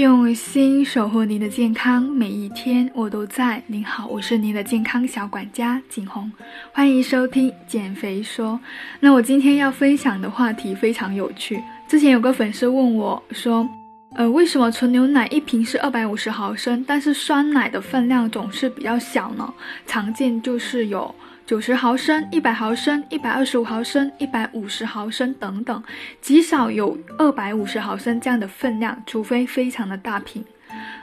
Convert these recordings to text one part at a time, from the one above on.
用心守护您的健康，每一天我都在。您好，我是您的健康小管家景红，欢迎收听减肥说。那我今天要分享的话题非常有趣。之前有个粉丝问我说，呃，为什么纯牛奶一瓶是二百五十毫升，但是酸奶的分量总是比较小呢？常见就是有。九十毫升、一百毫升、一百二十五毫升、一百五十毫升等等，极少有二百五十毫升这样的分量，除非非常的大瓶。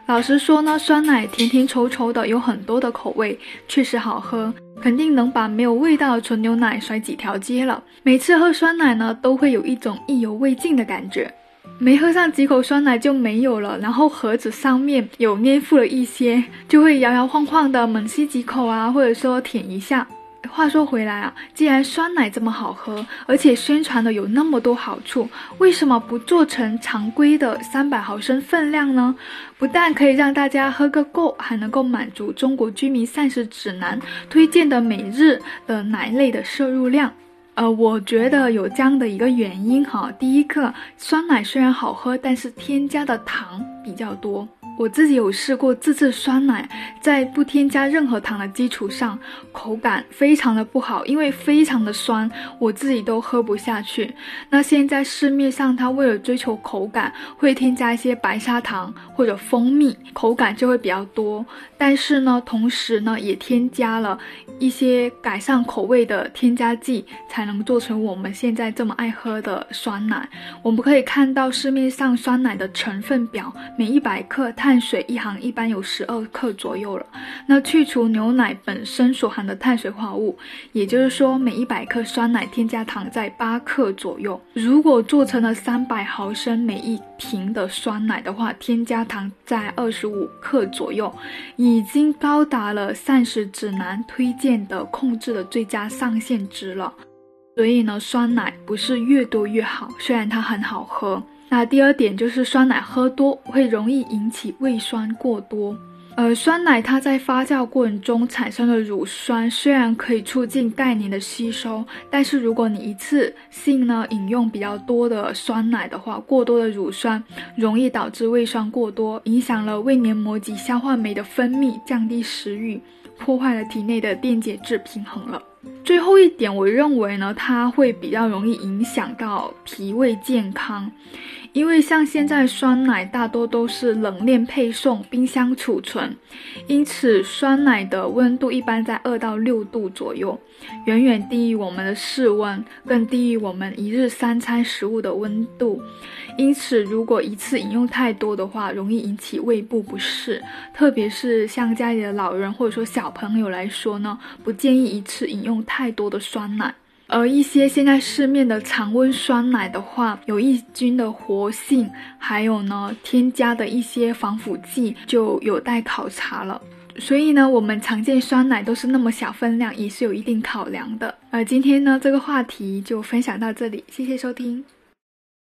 老实说呢，酸奶甜甜稠稠的，有很多的口味，确实好喝，肯定能把没有味道的纯牛奶甩几条街了。每次喝酸奶呢，都会有一种意犹未尽的感觉，没喝上几口酸奶就没有了，然后盒子上面有粘附了一些，就会摇摇晃晃的猛吸几口啊，或者说舔一下。话说回来啊，既然酸奶这么好喝，而且宣传的有那么多好处，为什么不做成常规的三百毫升分量呢？不但可以让大家喝个够，还能够满足中国居民膳食指南推荐的每日的奶类的摄入量。呃，我觉得有这样的一个原因哈。第一个，酸奶虽然好喝，但是添加的糖比较多。我自己有试过自制酸奶，在不添加任何糖的基础上，口感非常的不好，因为非常的酸，我自己都喝不下去。那现在市面上，它为了追求口感，会添加一些白砂糖或者蜂蜜，口感就会比较多。但是呢，同时呢，也添加了一些改善口味的添加剂，才能做成我们现在这么爱喝的酸奶。我们可以看到市面上酸奶的成分表，每一百克它。碳水一行一般有十二克左右了。那去除牛奶本身所含的碳水化合物，也就是说每一百克酸奶添加糖在八克左右。如果做成了三百毫升每一瓶的酸奶的话，添加糖在二十五克左右，已经高达了膳食指南推荐的控制的最佳上限值了。所以呢，酸奶不是越多越好，虽然它很好喝。那第二点就是酸奶喝多会容易引起胃酸过多。呃，酸奶它在发酵过程中产生的乳酸，虽然可以促进钙磷的吸收，但是如果你一次性呢饮用比较多的酸奶的话，过多的乳酸容易导致胃酸过多，影响了胃黏膜及消化酶的分泌，降低食欲，破坏了体内的电解质平衡了。最后一点，我认为呢，它会比较容易影响到脾胃健康。因为像现在酸奶大多都是冷链配送、冰箱储存，因此酸奶的温度一般在二到六度左右，远远低于我们的室温，更低于我们一日三餐食物的温度。因此，如果一次饮用太多的话，容易引起胃部不适，特别是像家里的老人或者说小朋友来说呢，不建议一次饮用太多的酸奶。而一些现在市面的常温酸奶的话，有益菌的活性，还有呢添加的一些防腐剂，就有待考察了。所以呢，我们常见酸奶都是那么小分量，也是有一定考量的。而今天呢，这个话题就分享到这里，谢谢收听。